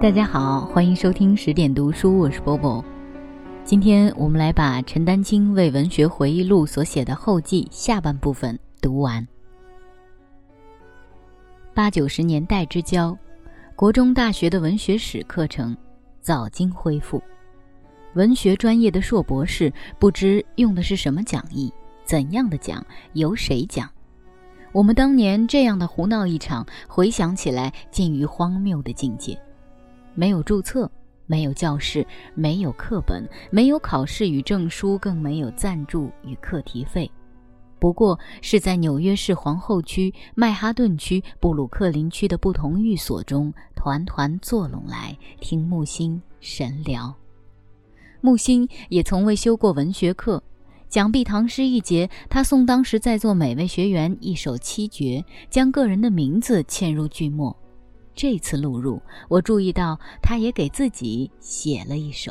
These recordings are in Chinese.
大家好，欢迎收听十点读书，我是波波。今天我们来把陈丹青为文学回忆录所写的后记下半部分读完。八九十年代之交，国中大学的文学史课程早经恢复，文学专业的硕博士不知用的是什么讲义，怎样的讲，由谁讲。我们当年这样的胡闹一场，回想起来近于荒谬的境界。没有注册，没有教室，没有课本，没有考试与证书，更没有赞助与课题费。不过是在纽约市皇后区、曼哈顿区、布鲁克林区的不同寓所中，团团坐拢来听木心神聊。木心也从未修过文学课，讲毕唐诗一节，他送当时在座每位学员一首七绝，将个人的名字嵌入句末。这次录入，我注意到他也给自己写了一首：“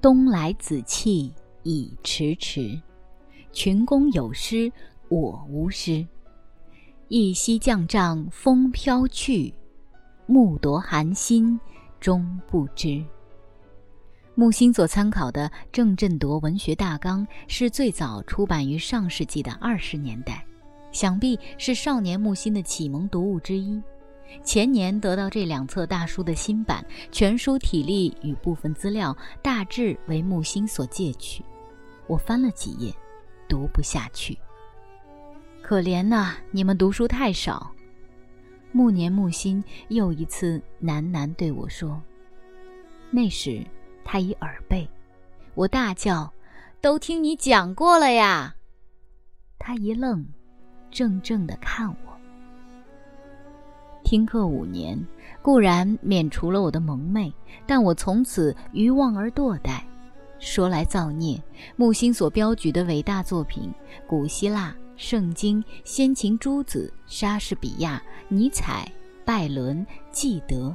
冬来子气已迟迟，群公有诗我无诗。一夕降帐风飘去，木夺寒心终不知。”木心所参考的郑振铎文学大纲是最早出版于上世纪的二十年代，想必是少年木心的启蒙读物之一。前年得到这两册大书的新版，全书体例与部分资料大致为木心所借取。我翻了几页，读不下去。可怜呐，你们读书太少。暮年木心又一次喃喃对我说。那时他已耳背，我大叫：“都听你讲过了呀！”他一愣，怔怔的看我。听课五年，固然免除了我的蒙昧，但我从此愚妄而堕怠。说来造孽，木心所标举的伟大作品——古希腊、圣经、先秦诸子、莎士比亚、尼采、拜伦、纪德，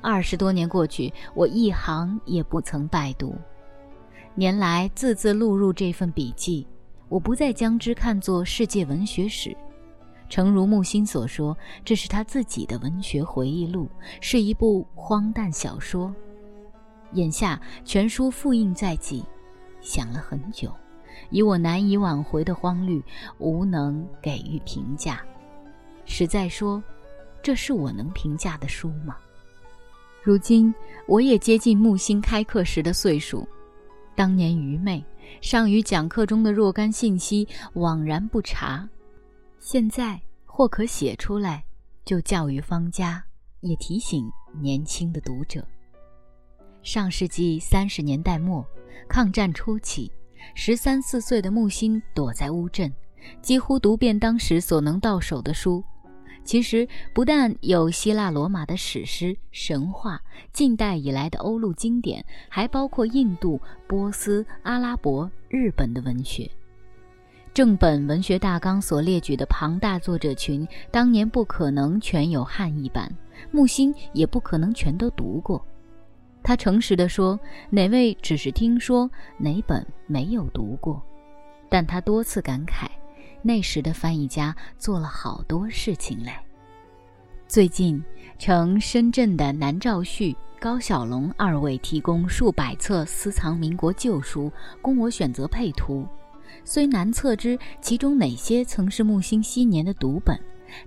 二十多年过去，我一行也不曾拜读。年来字字录入这份笔记，我不再将之看作世界文学史。诚如木心所说，这是他自己的文学回忆录，是一部荒诞小说。眼下全书复印在即，想了很久，以我难以挽回的荒虑，无能给予评价。实在说，这是我能评价的书吗？如今我也接近木心开课时的岁数，当年愚昧，尚于讲课中的若干信息惘然不察。现在或可写出来，就教育方家，也提醒年轻的读者。上世纪三十年代末，抗战初期，十三四岁的木心躲在乌镇，几乎读遍当时所能到手的书。其实不但有希腊罗马的史诗、神话，近代以来的欧陆经典，还包括印度、波斯、阿拉伯、日本的文学。正本文学大纲所列举的庞大作者群，当年不可能全有汉译版，木心也不可能全都读过。他诚实地说，哪位只是听说，哪本没有读过。但他多次感慨，那时的翻译家做了好多事情嘞。最近，乘深圳的南兆旭、高小龙二位提供数百册私藏民国旧书，供我选择配图。虽难测知其中哪些曾是木心昔年的读本，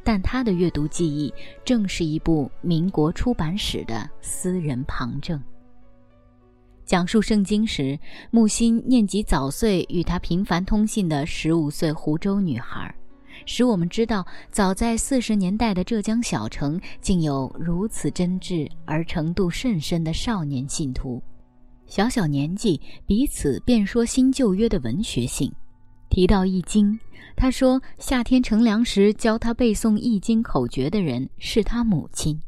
但他的阅读记忆正是一部民国出版史的私人旁证。讲述圣经时，木心念及早岁与他频繁通信的十五岁湖州女孩，使我们知道，早在四十年代的浙江小城，竟有如此真挚而程度甚深的少年信徒。小小年纪，彼此便说新旧约的文学性。提到《易经》，他说夏天乘凉时教他背诵《易经》口诀的人是他母亲。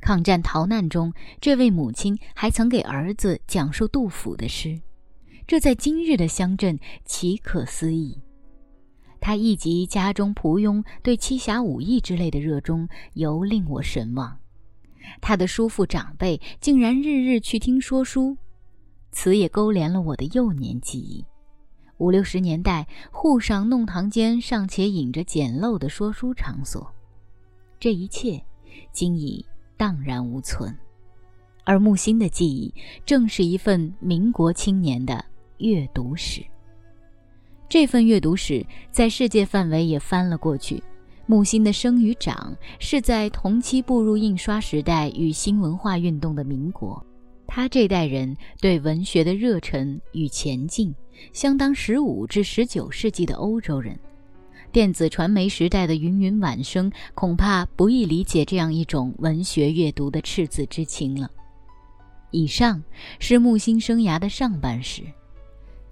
抗战逃难中，这位母亲还曾给儿子讲述杜甫的诗，这在今日的乡镇岂可思议？他一及家中仆佣对七侠五义之类的热衷，尤令我神往。他的叔父长辈竟然日日去听说书。此也勾连了我的幼年记忆。五六十年代，沪上弄堂间尚且隐着简陋的说书场所，这一切，今已荡然无存。而木心的记忆，正是一份民国青年的阅读史。这份阅读史在世界范围也翻了过去。木心的生与长是在同期步入印刷时代与新文化运动的民国，他这代人对文学的热忱与前进，相当十五至十九世纪的欧洲人。电子传媒时代的芸芸晚生，恐怕不易理解这样一种文学阅读的赤子之情了。以上是木星生涯的上半时，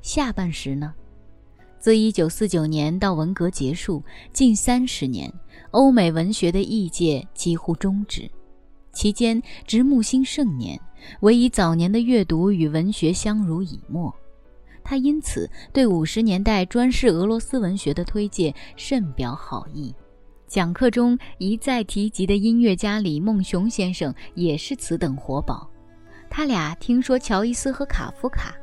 下半时呢？自一九四九年到文革结束近三十年，欧美文学的译介几乎终止。期间值木星盛年，唯以早年的阅读与文学相濡以沫。他因此对五十年代专事俄罗斯文学的推介甚表好意。讲课中一再提及的音乐家李梦熊先生也是此等活宝。他俩听说乔伊斯和卡夫卡。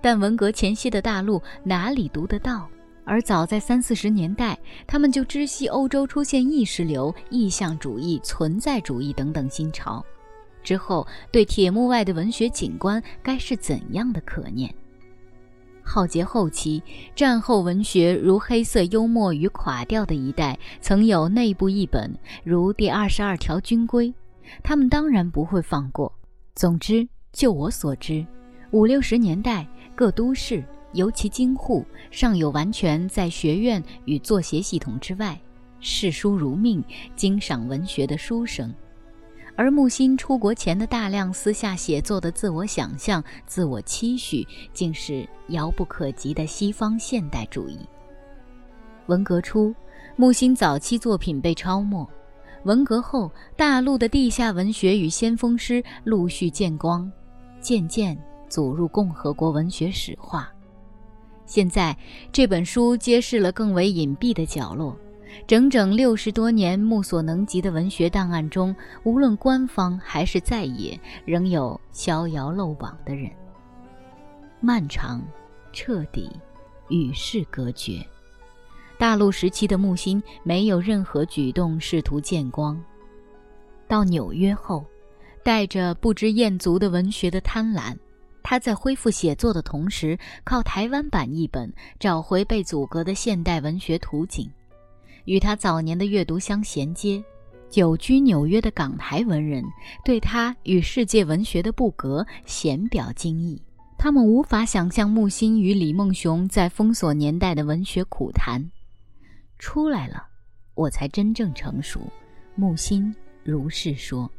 但文革前夕的大陆哪里读得到？而早在三四十年代，他们就知悉欧洲出现意识流、意象主义、存在主义等等新潮。之后，对铁幕外的文学景观该是怎样的可念？浩劫后期，战后文学如黑色幽默与垮掉的一代，曾有内部译本，如《第二十二条军规》，他们当然不会放过。总之，就我所知，五六十年代。各都市，尤其京沪，尚有完全在学院与作协系统之外，视书如命、经赏文学的书生。而木心出国前的大量私下写作的自我想象、自我期许，竟是遥不可及的西方现代主义。文革初，木心早期作品被抄没；文革后，大陆的地下文学与先锋诗陆续见光，渐渐。走入共和国文学史话。现在这本书揭示了更为隐蔽的角落。整整六十多年目所能及的文学档案中，无论官方还是在野，仍有逍遥漏网的人。漫长、彻底、与世隔绝。大陆时期的木心没有任何举动试图见光。到纽约后，带着不知餍足的文学的贪婪。他在恢复写作的同时，靠台湾版译本找回被阻隔的现代文学图景，与他早年的阅读相衔接。久居纽约的港台文人对他与世界文学的不隔显表惊异。他们无法想象木心与李梦熊在封锁年代的文学苦谈。出来了，我才真正成熟。木心如是说。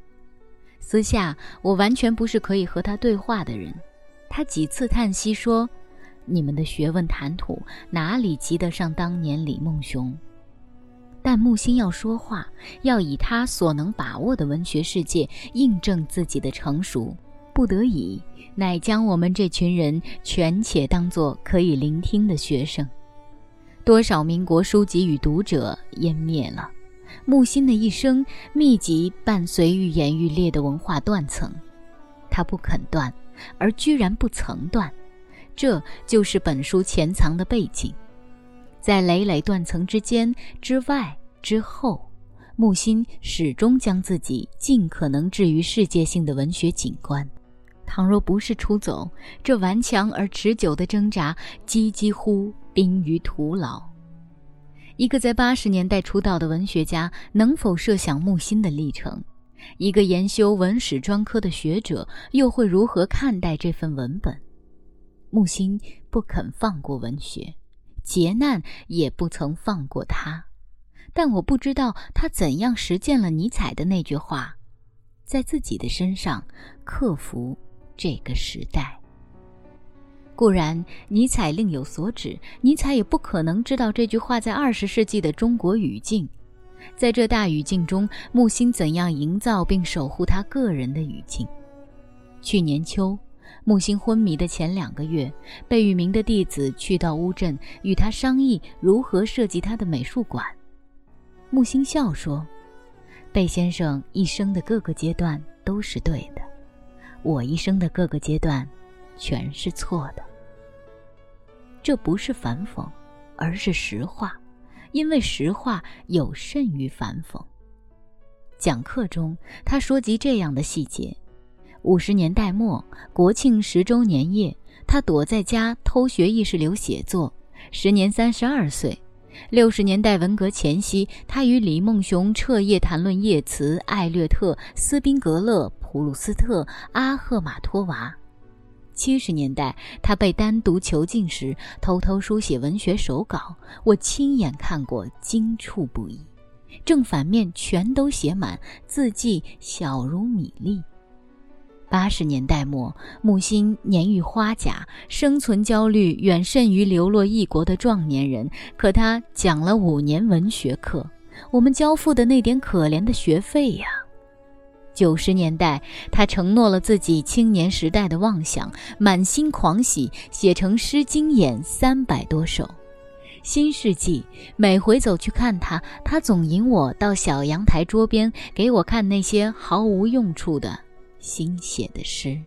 私下，我完全不是可以和他对话的人。他几次叹息说：“你们的学问谈吐哪里及得上当年李梦熊？”但木心要说话，要以他所能把握的文学世界印证自己的成熟，不得已，乃将我们这群人全且当作可以聆听的学生。多少民国书籍与读者湮灭了，木心的一生密集伴随愈演愈烈的文化断层，他不肯断。而居然不曾断，这就是本书潜藏的背景。在累累断层之间、之外、之后，木心始终将自己尽可能置于世界性的文学景观。倘若不是出走，这顽强而持久的挣扎几几乎濒于徒劳。一个在八十年代出道的文学家，能否设想木心的历程？一个研修文史专科的学者又会如何看待这份文本？木心不肯放过文学，劫难也不曾放过他。但我不知道他怎样实践了尼采的那句话，在自己的身上克服这个时代。固然，尼采另有所指，尼采也不可能知道这句话在二十世纪的中国语境。在这大语境中，木心怎样营造并守护他个人的语境？去年秋，木心昏迷的前两个月，贝聿铭的弟子去到乌镇，与他商议如何设计他的美术馆。木心笑说：“贝先生一生的各个阶段都是对的，我一生的各个阶段，全是错的。”这不是反讽，而是实话。因为实话有甚于反讽。讲课中，他说及这样的细节：五十年代末，国庆十周年夜，他躲在家偷学意识流写作，时年三十二岁。六十年代文革前夕，他与李梦熊彻夜谈论叶茨、艾略特、斯宾格勒、普鲁斯特、阿赫玛托娃。七十年代，他被单独囚禁时，偷偷书写文学手稿，我亲眼看过，惊触不已。正反面全都写满字迹，小如米粒。八十年代末，木心年逾花甲，生存焦虑远甚于流落异国的壮年人。可他讲了五年文学课，我们交付的那点可怜的学费呀！九十年代，他承诺了自己青年时代的妄想，满心狂喜，写成诗经演三百多首。新世纪，每回走去看他，他总引我到小阳台桌边，给我看那些毫无用处的新写的诗。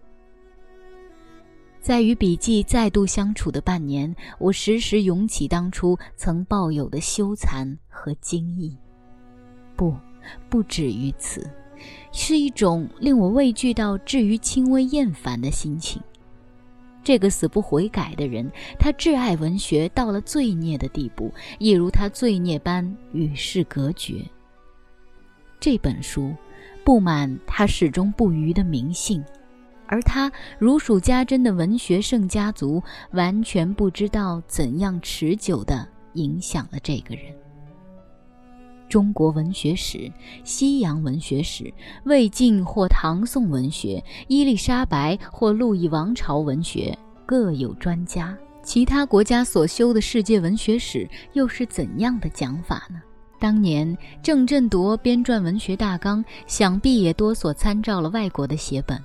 在与笔记再度相处的半年，我时时涌起当初曾抱有的羞惭和惊异。不，不止于此。是一种令我畏惧到至于轻微厌烦的心情。这个死不悔改的人，他挚爱文学到了罪孽的地步，亦如他罪孽般与世隔绝。这本书布满他始终不渝的名姓，而他如数家珍的文学圣家族，完全不知道怎样持久地影响了这个人。中国文学史、西洋文学史、魏晋或唐宋文学、伊丽莎白或路易王朝文学各有专家。其他国家所修的世界文学史又是怎样的讲法呢？当年郑振铎编撰文学大纲，想必也多所参照了外国的写本。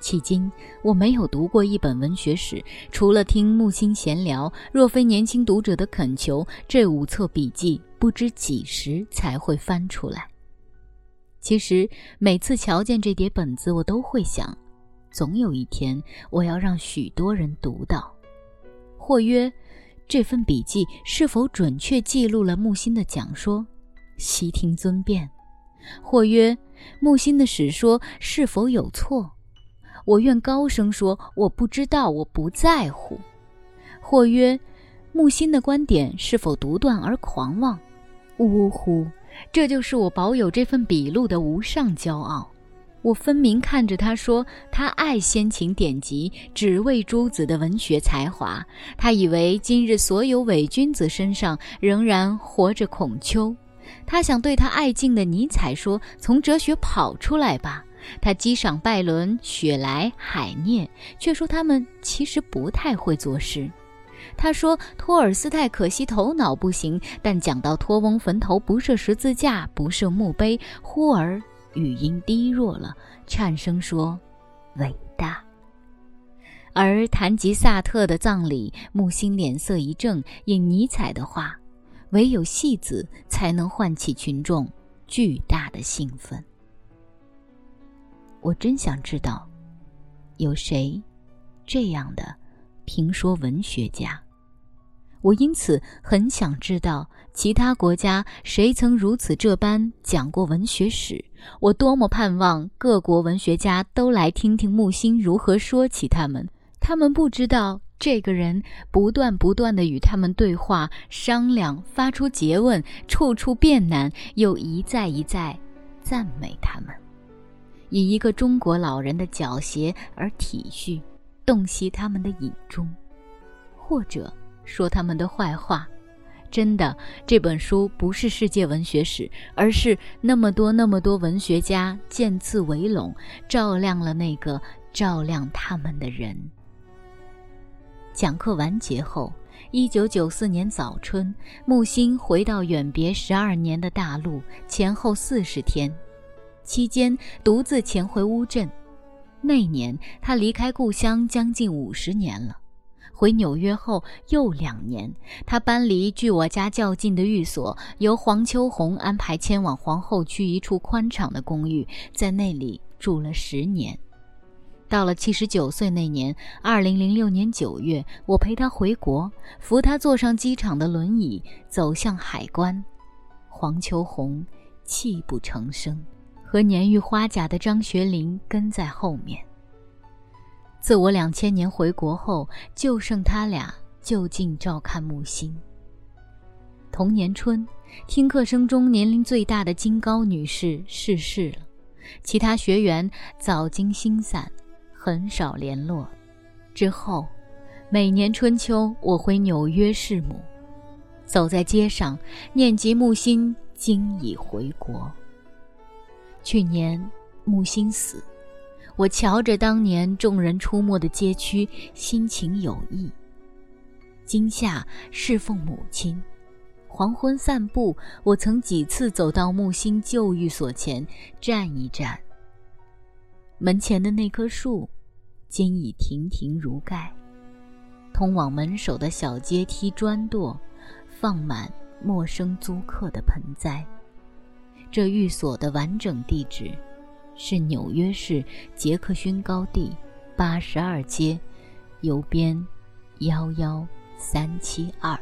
迄今我没有读过一本文学史，除了听木心闲聊，若非年轻读者的恳求，这五册笔记不知几时才会翻出来。其实每次瞧见这叠本子，我都会想，总有一天我要让许多人读到。或曰，这份笔记是否准确记录了木心的讲说？悉听尊便。或曰，木心的史说是否有错？我愿高声说，我不知道，我不在乎。或曰，木心的观点是否独断而狂妄？呜呼，这就是我保有这份笔录的无上骄傲。我分明看着他说，他爱先秦典籍，只为诸子的文学才华。他以为今日所有伪君子身上仍然活着孔丘。他想对他爱敬的尼采说：“从哲学跑出来吧。”他激赏拜伦、雪莱、海涅，却说他们其实不太会作诗。他说托尔斯泰可惜头脑不行，但讲到托翁坟头不设十字架、不设墓碑，忽而语音低弱了，颤声说：“伟大。”而谈及萨特的葬礼，木心脸色一正，引尼采的话：“唯有戏子才能唤起群众巨大的兴奋。”我真想知道，有谁这样的评说文学家？我因此很想知道其他国家谁曾如此这般讲过文学史。我多么盼望各国文学家都来听听木心如何说起他们。他们不知道这个人不断不断地与他们对话、商量、发出诘问，处处辩难，又一再一再赞美他们。以一个中国老人的狡黠而体恤，洞悉他们的隐衷，或者说他们的坏话。真的，这本书不是世界文学史，而是那么多那么多文学家渐次围拢，照亮了那个照亮他们的人。讲课完结后，一九九四年早春，木心回到远别十二年的大陆，前后四十天。期间独自潜回乌镇，那年他离开故乡将近五十年了。回纽约后又两年，他搬离距我家较近的寓所，由黄秋红安排迁往皇后区一处宽敞的公寓，在那里住了十年。到了七十九岁那年，二零零六年九月，我陪他回国，扶他坐上机场的轮椅，走向海关。黄秋红泣不成声。和年逾花甲的张学林跟在后面。自我两千年回国后，就剩他俩就近照看木星。同年春，听课生中年龄最大的金高女士逝世了，其他学员早经星散，很少联络。之后，每年春秋，我回纽约弑母，走在街上，念及木星今已回国。去年木星死。我瞧着当年众人出没的街区，心情有异。今夏侍奉母亲，黄昏散步，我曾几次走到木星旧寓所前站一站。门前的那棵树，今已亭亭如盖。通往门首的小阶梯砖垛，放满陌生租客的盆栽。这寓所的完整地址。是纽约市杰克逊高地八十二街，邮编幺幺三七二。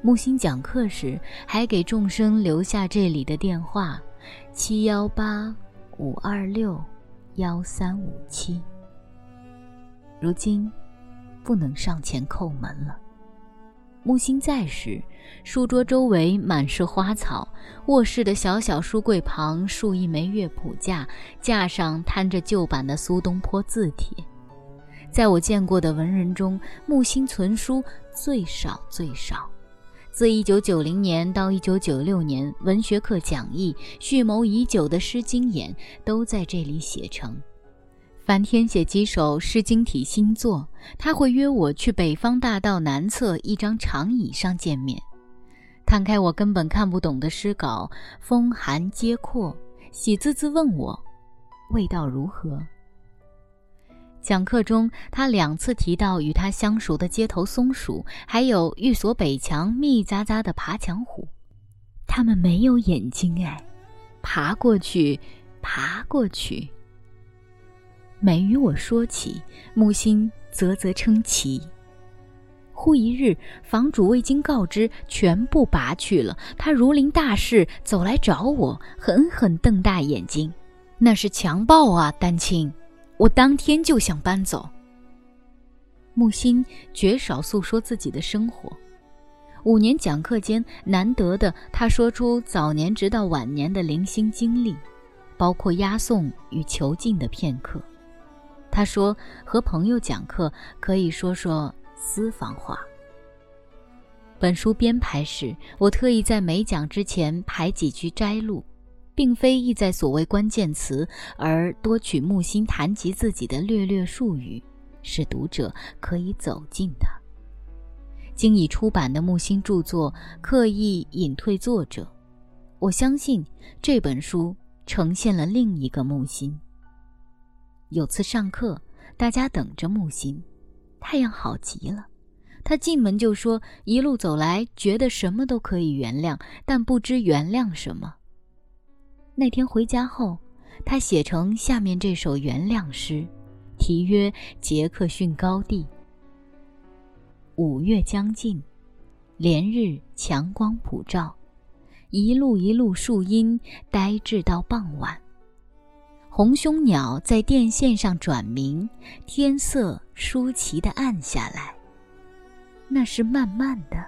木星讲课时还给众生留下这里的电话：七幺八五二六幺三五七。如今不能上前叩门了。木星在时，书桌周围满是花草，卧室的小小书柜旁竖一枚乐谱架，架上摊着旧版的苏东坡字帖。在我见过的文人中，木星存书最少最少。自1990年到1996年，文学课讲义、蓄谋已久的《诗经演》都在这里写成。梵天写几首《诗经》体新作，他会约我去北方大道南侧一张长椅上见面，摊开我根本看不懂的诗稿，风寒皆阔，喜滋滋问我味道如何。讲课中，他两次提到与他相熟的街头松鼠，还有寓所北墙密匝匝的爬墙虎，它们没有眼睛哎，爬过去，爬过去。每与我说起木心，啧啧称奇。忽一日，房主未经告知，全部拔去了。他如临大事，走来找我，狠狠瞪大眼睛：“那是强暴啊，丹青！”我当天就想搬走。木心绝少诉说自己的生活，五年讲课间难得的，他说出早年直到晚年的零星经历，包括押送与囚禁的片刻。他说：“和朋友讲课可以说说私房话。”本书编排时，我特意在每讲之前排几句摘录，并非意在所谓关键词，而多取木心谈及自己的略略术语，使读者可以走进他。经已出版的木心著作刻意隐退作者，我相信这本书呈现了另一个木心。有次上课，大家等着木星，太阳好极了。他进门就说：“一路走来，觉得什么都可以原谅，但不知原谅什么。”那天回家后，他写成下面这首原谅诗，题曰《杰克逊高地》。五月将近，连日强光普照，一路一路树荫呆滞到傍晚。红胸鸟在电线上转鸣，天色舒淇的暗下来。那是慢慢的，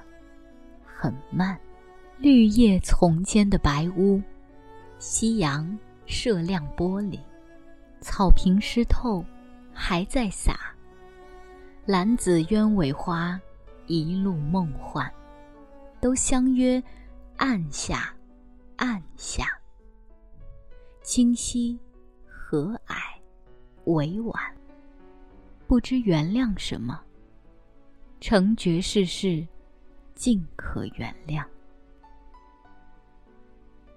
很慢。绿叶丛间的白屋，夕阳射亮玻璃，草坪湿透，还在洒。兰紫鸢尾花，一路梦幻，都相约暗下，暗下。清晰。和蔼，委婉，不知原谅什么。成绝世事，尽可原谅。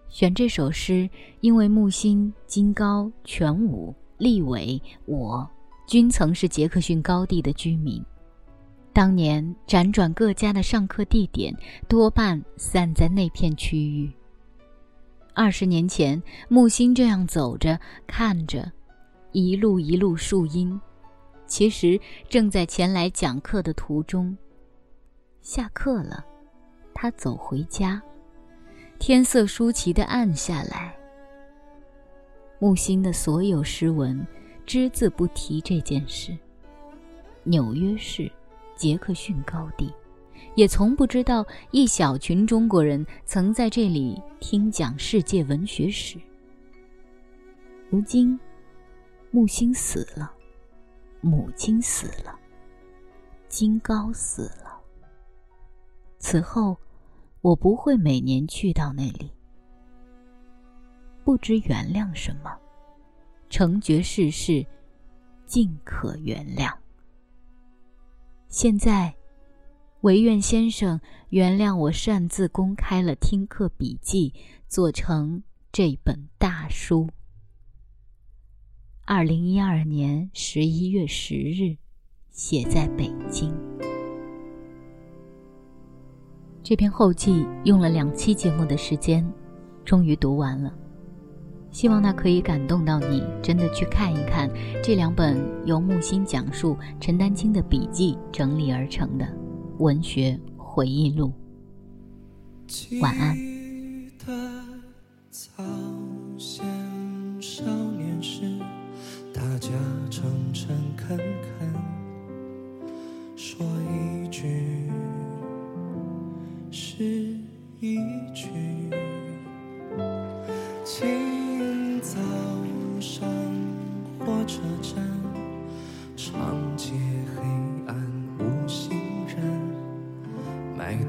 选这首诗，因为木心、金高、全武、立伟，我均曾是杰克逊高地的居民。当年辗转各家的上课地点，多半散在那片区域。二十年前，木心这样走着，看着，一路一路树荫，其实正在前来讲课的途中。下课了，他走回家，天色舒淇的暗下来，木心的所有诗文，只字不提这件事。纽约市，杰克逊高地，也从不知道一小群中国人曾在这里听讲世界文学史。如今，木星死了，母亲死了，金高死了。此后，我不会每年去到那里。不知原谅什么，成绝世事，尽可原谅。现在，唯愿先生原谅我擅自公开了听课笔记，做成这本大书。二零一二年十一月十日，写在北京。这篇后记用了两期节目的时间，终于读完了。希望它可以感动到你，真的去看一看这两本由木心讲述、陈丹青的笔记整理而成的文学回忆录。晚安。早先少年时，大家诚诚恳恳，说一句是一句。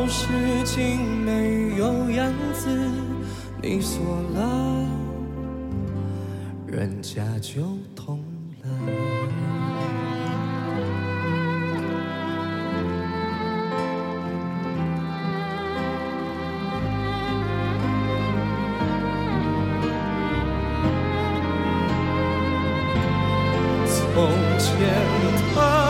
钥匙竟没有样子，你锁了，人家就痛了。从前的